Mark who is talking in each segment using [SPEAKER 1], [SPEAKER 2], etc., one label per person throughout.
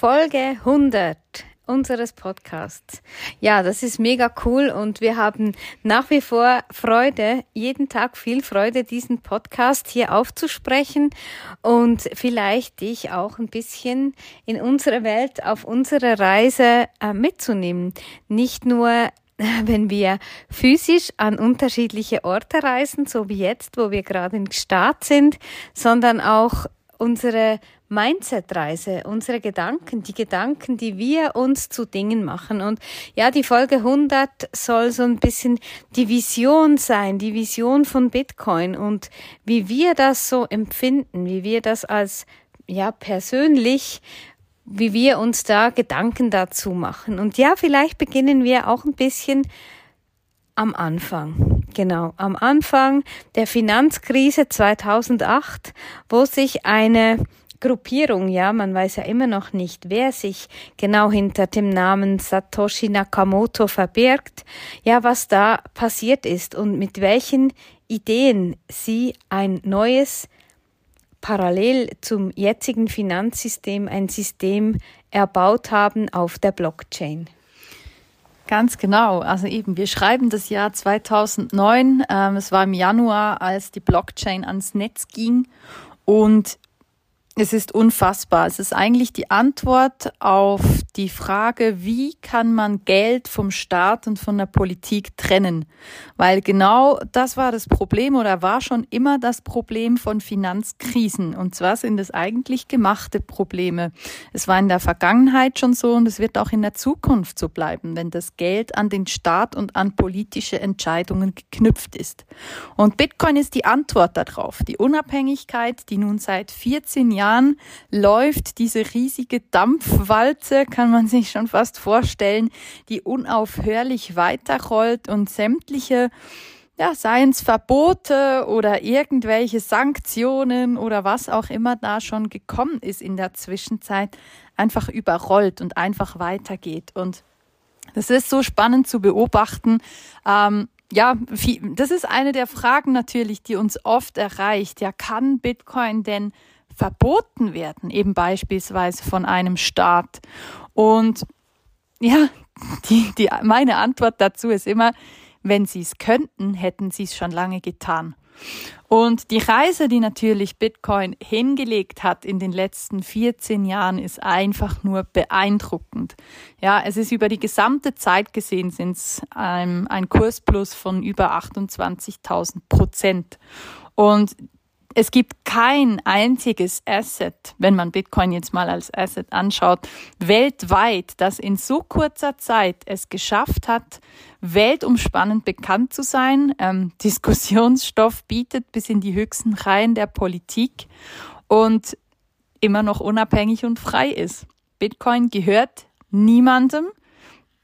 [SPEAKER 1] Folge 100 unseres Podcasts. Ja, das ist mega cool und wir haben nach wie vor Freude, jeden Tag viel Freude, diesen Podcast hier aufzusprechen und vielleicht dich auch ein bisschen in unsere Welt auf unsere Reise äh, mitzunehmen. Nicht nur wenn wir physisch an unterschiedliche Orte reisen, so wie jetzt, wo wir gerade im Start sind, sondern auch unsere Mindset-Reise, unsere Gedanken, die Gedanken, die wir uns zu Dingen machen. Und ja, die Folge 100 soll so ein bisschen die Vision sein, die Vision von Bitcoin und wie wir das so empfinden, wie wir das als ja persönlich wie wir uns da Gedanken dazu machen. Und ja, vielleicht beginnen wir auch ein bisschen am Anfang. Genau, am Anfang der Finanzkrise 2008, wo sich eine Gruppierung, ja, man weiß ja immer noch nicht, wer sich genau hinter dem Namen Satoshi Nakamoto verbirgt, ja, was da passiert ist und mit welchen Ideen sie ein neues, parallel zum jetzigen Finanzsystem, ein System erbaut haben auf der Blockchain.
[SPEAKER 2] Ganz genau. Also eben, wir schreiben das Jahr 2009. Ähm, es war im Januar, als die Blockchain ans Netz ging. Und es ist unfassbar. Es ist eigentlich die Antwort auf die Frage, wie kann man Geld vom Staat und von der Politik trennen? Weil genau das war das Problem oder war schon immer das Problem von Finanzkrisen. Und zwar sind es eigentlich gemachte Probleme. Es war in der Vergangenheit schon so und es wird auch in der Zukunft so bleiben, wenn das Geld an den Staat und an politische Entscheidungen geknüpft ist. Und Bitcoin ist die Antwort darauf. Die Unabhängigkeit, die nun seit 14 Jahren Jahren läuft diese riesige Dampfwalze, kann man sich schon fast vorstellen, die unaufhörlich weiterrollt und sämtliche ja, seien es Verbote oder irgendwelche Sanktionen oder was auch immer da schon gekommen ist in der Zwischenzeit, einfach überrollt und einfach weitergeht. Und das ist so spannend zu beobachten. Ähm, ja, das ist eine der Fragen natürlich, die uns oft erreicht. Ja, kann Bitcoin denn verboten werden, eben beispielsweise von einem Staat. Und ja, die, die, meine Antwort dazu ist immer, wenn sie es könnten, hätten sie es schon lange getan. Und die Reise, die natürlich Bitcoin hingelegt hat in den letzten 14 Jahren, ist einfach nur beeindruckend. Ja, es ist über die gesamte Zeit gesehen, sind es ein, ein Kursplus von über 28.000 Prozent. Und es gibt kein einziges Asset, wenn man Bitcoin jetzt mal als Asset anschaut, weltweit, das in so kurzer Zeit es geschafft hat, weltumspannend bekannt zu sein, ähm, Diskussionsstoff bietet bis in die höchsten Reihen der Politik und immer noch unabhängig und frei ist. Bitcoin gehört niemandem,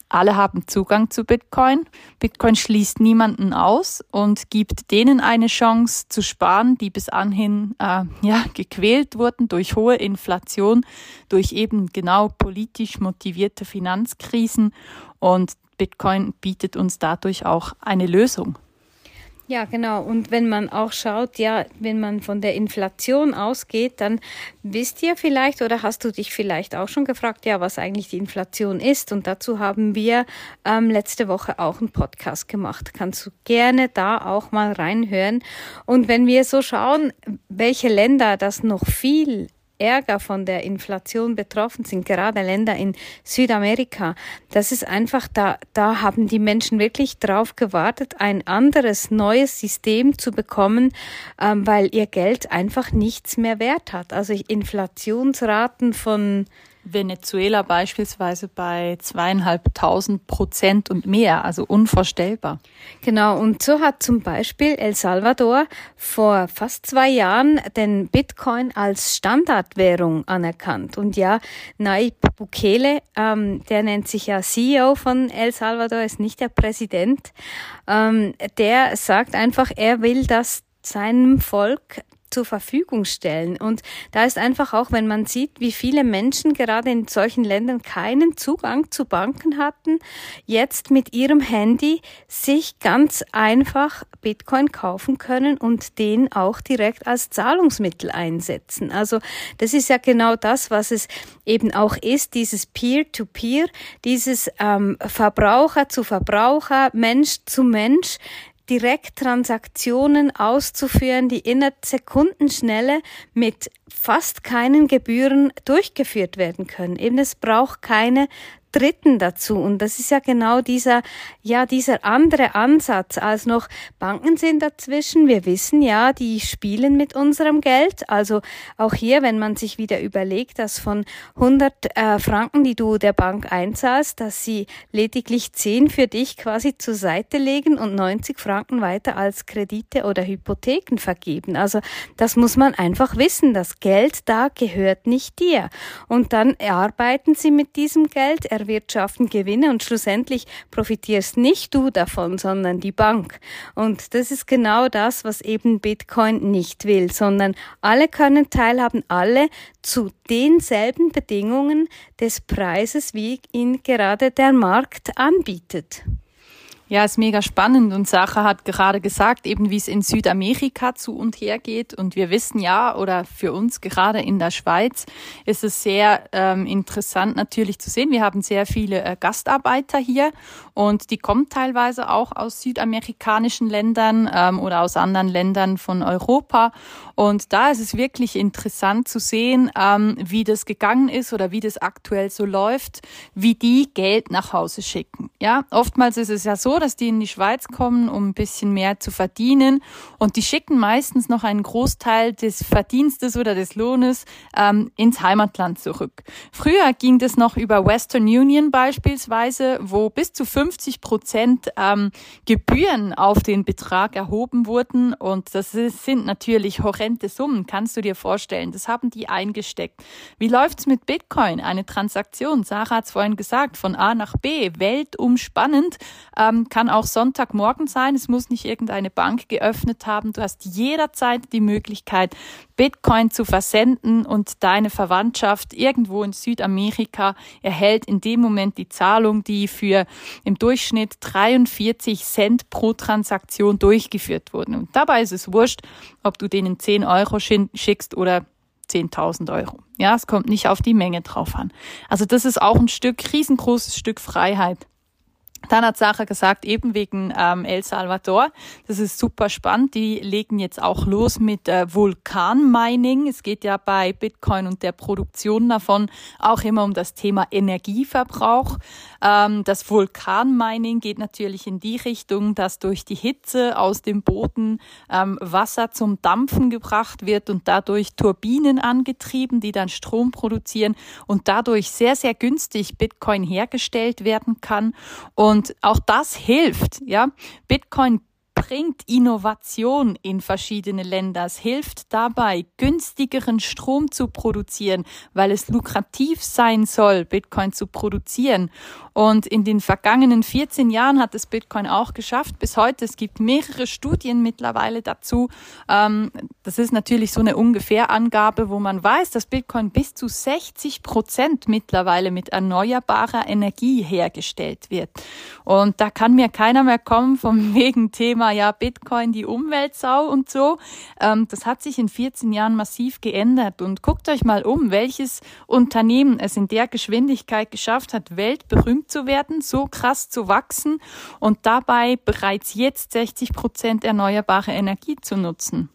[SPEAKER 2] alle haben Zugang zu Bitcoin. Bitcoin schließt niemanden aus und gibt denen eine Chance zu sparen, die bis anhin äh, ja, gequält wurden durch hohe Inflation, durch eben genau politisch motivierte Finanzkrisen. Und Bitcoin bietet uns dadurch auch eine Lösung.
[SPEAKER 1] Ja, genau. Und wenn man auch schaut, ja, wenn man von der Inflation ausgeht, dann wisst ihr vielleicht oder hast du dich vielleicht auch schon gefragt, ja, was eigentlich die Inflation ist. Und dazu haben wir ähm, letzte Woche auch einen Podcast gemacht. Kannst du gerne da auch mal reinhören. Und wenn wir so schauen, welche Länder das noch viel Ärger von der Inflation betroffen sind, gerade Länder in Südamerika. Das ist einfach, da, da haben die Menschen wirklich drauf gewartet, ein anderes, neues System zu bekommen, ähm, weil ihr Geld einfach nichts mehr wert hat. Also Inflationsraten von
[SPEAKER 2] Venezuela beispielsweise bei zweieinhalbtausend Prozent und mehr, also unvorstellbar.
[SPEAKER 1] Genau, und so hat zum Beispiel El Salvador vor fast zwei Jahren den Bitcoin als Standardwährung anerkannt. Und ja, Nayib Bukele, ähm, der nennt sich ja CEO von El Salvador, ist nicht der Präsident, ähm, der sagt einfach, er will, dass seinem Volk zur Verfügung stellen. Und da ist einfach auch, wenn man sieht, wie viele Menschen gerade in solchen Ländern keinen Zugang zu Banken hatten, jetzt mit ihrem Handy sich ganz einfach Bitcoin kaufen können und den auch direkt als Zahlungsmittel einsetzen. Also das ist ja genau das, was es eben auch ist, dieses Peer-to-Peer, -Peer, dieses ähm, Verbraucher zu Verbraucher, Mensch zu Mensch, Direkttransaktionen auszuführen, die in der Sekundenschnelle mit fast keinen Gebühren durchgeführt werden können. Eben es braucht keine Dritten dazu. Und das ist ja genau dieser, ja, dieser andere Ansatz als noch Banken sind dazwischen. Wir wissen ja, die spielen mit unserem Geld. Also auch hier, wenn man sich wieder überlegt, dass von 100 äh, Franken, die du der Bank einzahlst, dass sie lediglich 10 für dich quasi zur Seite legen und 90 Franken weiter als Kredite oder Hypotheken vergeben. Also das muss man einfach wissen. Das Geld da gehört nicht dir. Und dann arbeiten sie mit diesem Geld, erwirtschaften Gewinne und schlussendlich profitierst nicht du davon, sondern die Bank. Und das ist genau das, was eben Bitcoin nicht will, sondern alle können teilhaben, alle zu denselben Bedingungen des Preises, wie ihn gerade der Markt anbietet.
[SPEAKER 2] Ja, ist mega spannend. Und Sacha hat gerade gesagt, eben wie es in Südamerika zu und her geht. Und wir wissen ja, oder für uns gerade in der Schweiz ist es sehr ähm, interessant natürlich zu sehen. Wir haben sehr viele äh, Gastarbeiter hier. Und die kommen teilweise auch aus südamerikanischen Ländern ähm, oder aus anderen Ländern von Europa und da ist es wirklich interessant zu sehen, ähm, wie das gegangen ist oder wie das aktuell so läuft, wie die Geld nach Hause schicken. Ja, oftmals ist es ja so, dass die in die Schweiz kommen, um ein bisschen mehr zu verdienen. Und die schicken meistens noch einen Großteil des Verdienstes oder des Lohnes ähm, ins Heimatland zurück. Früher ging das noch über Western Union beispielsweise, wo bis zu 50 Prozent ähm, Gebühren auf den Betrag erhoben wurden. Und das sind natürlich horrende Summen, kannst du dir vorstellen. Das haben die eingesteckt. Wie läuft's mit Bitcoin? Eine Transaktion, Sarah hat es vorhin gesagt, von A nach B, weltumspannend, ähm, kann auch Sonntagmorgen sein. Es muss nicht irgendeine Bank geöffnet haben. Du hast jederzeit die Möglichkeit, Bitcoin zu versenden und deine Verwandtschaft irgendwo in Südamerika erhält in dem Moment die Zahlung, die für im Durchschnitt 43 Cent pro Transaktion durchgeführt wurden. Und dabei ist es wurscht, ob du denen 10 Euro schickst oder 10.000 Euro. Ja, es kommt nicht auf die Menge drauf an. Also das ist auch ein Stück, riesengroßes Stück Freiheit. Dann hat Sacha gesagt, eben wegen ähm, El Salvador, das ist super spannend. Die legen jetzt auch los mit äh, Vulkanmining. Es geht ja bei Bitcoin und der Produktion davon auch immer um das Thema Energieverbrauch. Ähm, das Vulkanmining geht natürlich in die Richtung, dass durch die Hitze aus dem Boden ähm, Wasser zum Dampfen gebracht wird und dadurch Turbinen angetrieben, die dann Strom produzieren und dadurch sehr, sehr günstig Bitcoin hergestellt werden kann. Und und auch das hilft, ja. Bitcoin bringt Innovation in verschiedene Länder. Es hilft dabei, günstigeren Strom zu produzieren, weil es lukrativ sein soll, Bitcoin zu produzieren. Und in den vergangenen 14 Jahren hat es Bitcoin auch geschafft. Bis heute, es gibt mehrere Studien mittlerweile dazu. Ähm, das ist natürlich so eine Ungefährangabe, wo man weiß, dass Bitcoin bis zu 60 Prozent mittlerweile mit erneuerbarer Energie hergestellt wird. Und da kann mir keiner mehr kommen vom wegen Thema Thema ja Bitcoin die Umweltsau und so. Ähm, das hat sich in 14 Jahren massiv geändert. Und guckt euch mal um, welches Unternehmen es in der Geschwindigkeit geschafft hat, weltberühmt zu werden, so krass zu wachsen und dabei bereits jetzt 60 Prozent erneuerbare Energie zu nutzen.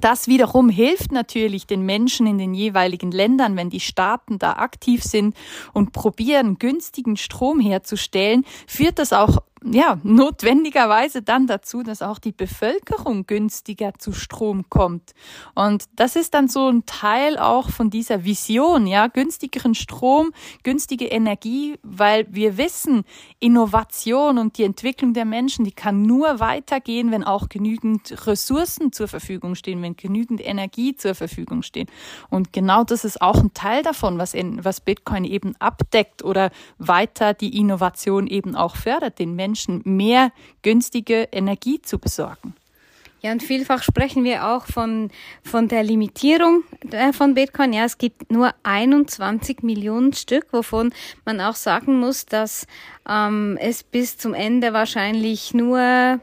[SPEAKER 2] Das wiederum hilft natürlich den Menschen in den jeweiligen Ländern, wenn die Staaten da aktiv sind und probieren, günstigen Strom herzustellen, führt das auch ja, notwendigerweise dann dazu, dass auch die Bevölkerung günstiger zu Strom kommt. Und das ist dann so ein Teil auch von dieser Vision, ja, günstigeren Strom, günstige Energie, weil wir wissen, Innovation und die Entwicklung der Menschen, die kann nur weitergehen, wenn auch genügend Ressourcen zur Verfügung stehen, wenn genügend Energie zur Verfügung steht. Und genau das ist auch ein Teil davon, was, in, was Bitcoin eben abdeckt oder weiter die Innovation eben auch fördert, den Menschen Menschen mehr günstige Energie zu besorgen.
[SPEAKER 1] Ja, und vielfach sprechen wir auch von, von der Limitierung äh, von Bitcoin. Ja, es gibt nur 21 Millionen Stück, wovon man auch sagen muss, dass ähm, es bis zum Ende wahrscheinlich nur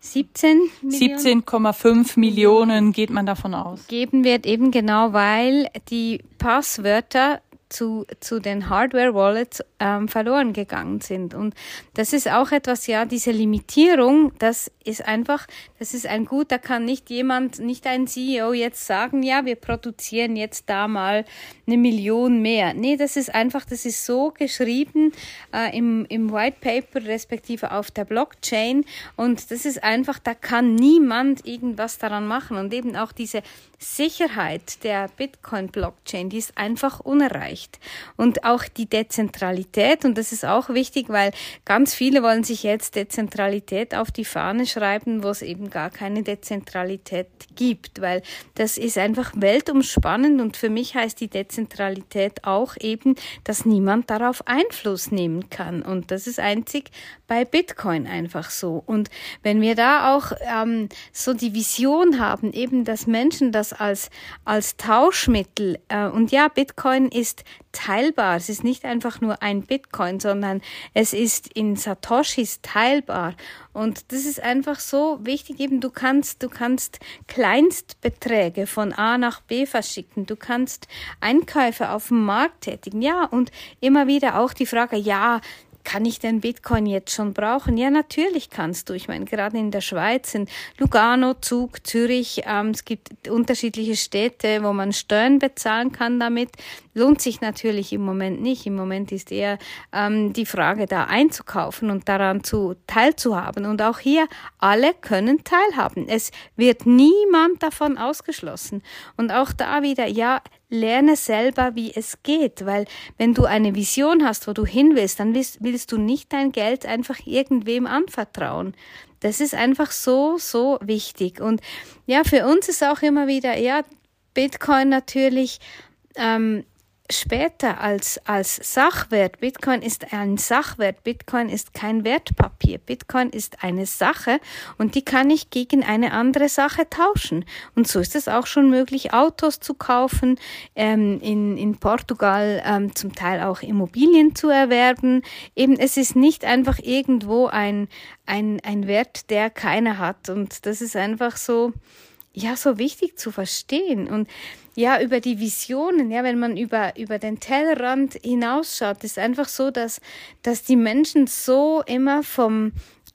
[SPEAKER 1] 17
[SPEAKER 2] 17,5 Millionen geht man davon aus.
[SPEAKER 1] Geben wird eben genau, weil die Passwörter zu, zu den Hardware-Wallets ähm, verloren gegangen sind. Und das ist auch etwas, ja, diese Limitierung, das ist einfach, das ist ein Gut, da kann nicht jemand, nicht ein CEO jetzt sagen, ja, wir produzieren jetzt da mal eine Million mehr. Nee, das ist einfach, das ist so geschrieben äh, im, im White Paper, respektive auf der Blockchain. Und das ist einfach, da kann niemand irgendwas daran machen. Und eben auch diese Sicherheit der Bitcoin-Blockchain, die ist einfach unerreicht. Und auch die Dezentralität, und das ist auch wichtig, weil ganz viele wollen sich jetzt Dezentralität auf die Fahne schreiben, wo es eben gar keine Dezentralität gibt, weil das ist einfach weltumspannend und für mich heißt die Dezentralität auch eben, dass niemand darauf Einfluss nehmen kann. Und das ist einzig bei Bitcoin einfach so. Und wenn wir da auch ähm, so die Vision haben, eben, dass Menschen das als, als Tauschmittel. Äh, und ja, Bitcoin ist teilbar. Es ist nicht einfach nur ein Bitcoin, sondern es ist in Satoshis teilbar. Und das ist einfach so wichtig, eben du kannst, du kannst Kleinstbeträge von A nach B verschicken. Du kannst Einkäufe auf dem Markt tätigen. Ja, und immer wieder auch die Frage, ja, kann ich denn Bitcoin jetzt schon brauchen? Ja, natürlich kannst du. Ich meine, gerade in der Schweiz, in Lugano, Zug, Zürich, ähm, es gibt unterschiedliche Städte, wo man Steuern bezahlen kann damit. Lohnt sich natürlich im Moment nicht. Im Moment ist eher ähm, die Frage, da einzukaufen und daran zu teilzuhaben. Und auch hier, alle können teilhaben. Es wird niemand davon ausgeschlossen. Und auch da wieder, ja, lerne selber, wie es geht, weil wenn du eine Vision hast, wo du hin willst, dann willst, willst du nicht dein Geld einfach irgendwem anvertrauen. Das ist einfach so, so wichtig. Und ja, für uns ist auch immer wieder, ja, Bitcoin natürlich ähm, später als, als Sachwert. Bitcoin ist ein Sachwert. Bitcoin ist kein Wertpapier. Bitcoin ist eine Sache und die kann ich gegen eine andere Sache tauschen. Und so ist es auch schon möglich, Autos zu kaufen, ähm, in, in Portugal ähm, zum Teil auch Immobilien zu erwerben. Eben, es ist nicht einfach irgendwo ein, ein, ein Wert, der keiner hat. Und das ist einfach so, ja, so wichtig zu verstehen. Und ja, über die Visionen, ja, wenn man über, über den Tellerrand hinausschaut, ist einfach so, dass, dass die Menschen so immer vom,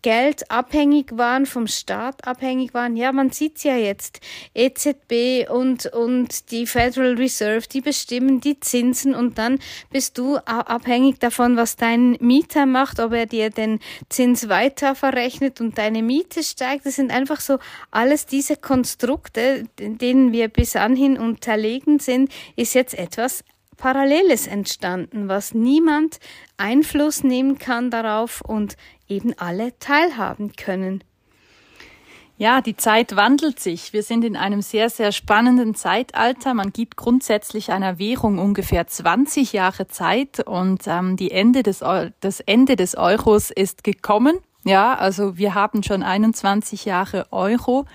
[SPEAKER 1] Geld abhängig waren, vom Staat abhängig waren. Ja, man sieht's ja jetzt. EZB und, und die Federal Reserve, die bestimmen die Zinsen und dann bist du abhängig davon, was dein Mieter macht, ob er dir den Zins weiter verrechnet und deine Miete steigt. Das sind einfach so alles diese Konstrukte, denen wir bis anhin unterlegen sind, ist jetzt etwas Paralleles entstanden, was niemand Einfluss nehmen kann darauf und eben alle teilhaben können.
[SPEAKER 2] Ja, die Zeit wandelt sich. Wir sind in einem sehr, sehr spannenden Zeitalter. Man gibt grundsätzlich einer Währung ungefähr 20 Jahre Zeit und ähm, die Ende des, das Ende des Euros ist gekommen. Ja, also wir haben schon 21 Jahre Euro.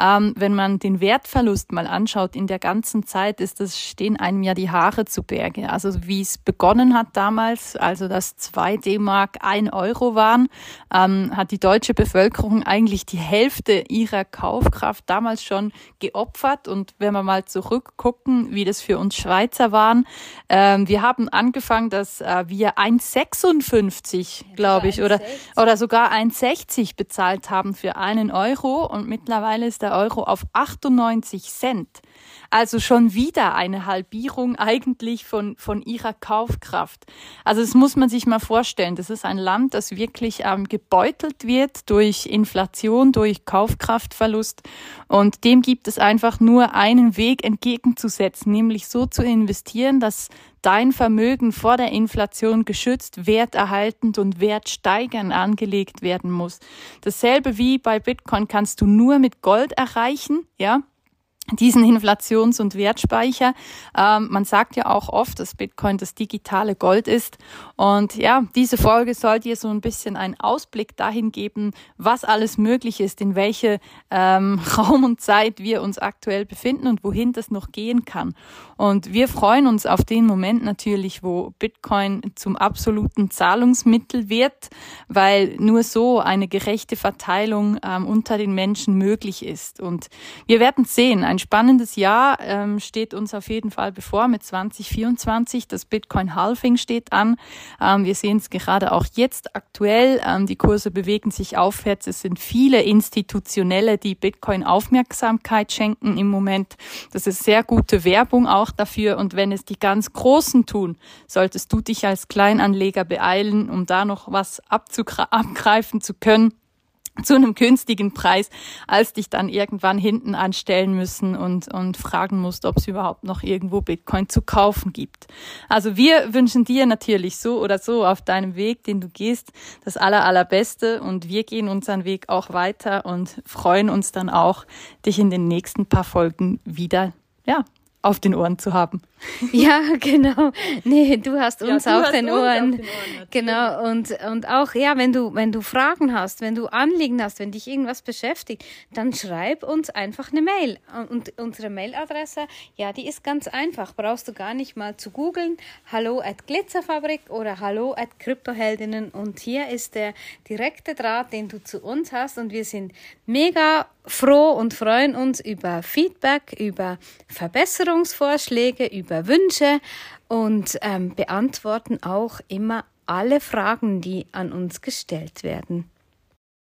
[SPEAKER 2] Ähm, wenn man den Wertverlust mal anschaut in der ganzen Zeit, ist das, stehen einem ja die Haare zu Berge. Also wie es begonnen hat damals, also dass zwei D-Mark ein Euro waren, ähm, hat die deutsche Bevölkerung eigentlich die Hälfte ihrer Kaufkraft damals schon geopfert. Und wenn wir mal zurückgucken, wie das für uns Schweizer waren, ähm, wir haben angefangen, dass äh, wir 1,56, glaube ich, oder, oder sogar 1,60 bezahlt haben für einen Euro. Und mittlerweile ist der Euro auf 98 Cent. Also schon wieder eine Halbierung eigentlich von, von ihrer Kaufkraft. Also das muss man sich mal vorstellen. Das ist ein Land, das wirklich ähm, gebeutelt wird durch Inflation, durch Kaufkraftverlust. Und dem gibt es einfach nur einen Weg entgegenzusetzen, nämlich so zu investieren, dass dein Vermögen vor der Inflation geschützt, werterhaltend und wertsteigernd angelegt werden muss. Dasselbe wie bei Bitcoin kannst du nur mit Gold erreichen, ja. Diesen Inflations- und Wertspeicher. Ähm, man sagt ja auch oft, dass Bitcoin das digitale Gold ist. Und ja, diese Folge soll dir so ein bisschen einen Ausblick dahin geben, was alles möglich ist, in welche ähm, Raum und Zeit wir uns aktuell befinden und wohin das noch gehen kann. Und wir freuen uns auf den Moment natürlich, wo Bitcoin zum absoluten Zahlungsmittel wird, weil nur so eine gerechte Verteilung ähm, unter den Menschen möglich ist. Und wir werden sehen, ein spannendes Jahr ähm, steht uns auf jeden Fall bevor mit 2024. Das Bitcoin Halving steht an. Ähm, wir sehen es gerade auch jetzt aktuell. Ähm, die Kurse bewegen sich aufwärts. Es sind viele Institutionelle, die Bitcoin Aufmerksamkeit schenken im Moment. Das ist sehr gute Werbung auch dafür. Und wenn es die ganz Großen tun, solltest du dich als Kleinanleger beeilen, um da noch was abgreifen zu können zu einem günstigen Preis, als dich dann irgendwann hinten anstellen müssen und, und fragen musst, ob es überhaupt noch irgendwo Bitcoin zu kaufen gibt. Also wir wünschen dir natürlich so oder so auf deinem Weg, den du gehst, das aller, allerbeste und wir gehen unseren Weg auch weiter und freuen uns dann auch, dich in den nächsten paar Folgen wieder, ja, auf den Ohren zu haben.
[SPEAKER 1] Ja, genau. Nee, du hast uns ja, du auf, hast den Ohren. auf, den Ohren. Genau. Und, und auch, ja, wenn du, wenn du Fragen hast, wenn du Anliegen hast, wenn dich irgendwas beschäftigt, dann schreib uns einfach eine Mail. Und unsere Mailadresse, ja, die ist ganz einfach. Brauchst du gar nicht mal zu googeln. Hallo at Glitzerfabrik oder hallo at Kryptoheldinnen. Und hier ist der direkte Draht, den du zu uns hast. Und wir sind mega froh und freuen uns über Feedback, über Verbesserungsvorschläge, über Wünsche und ähm, beantworten auch immer alle Fragen, die an uns gestellt werden.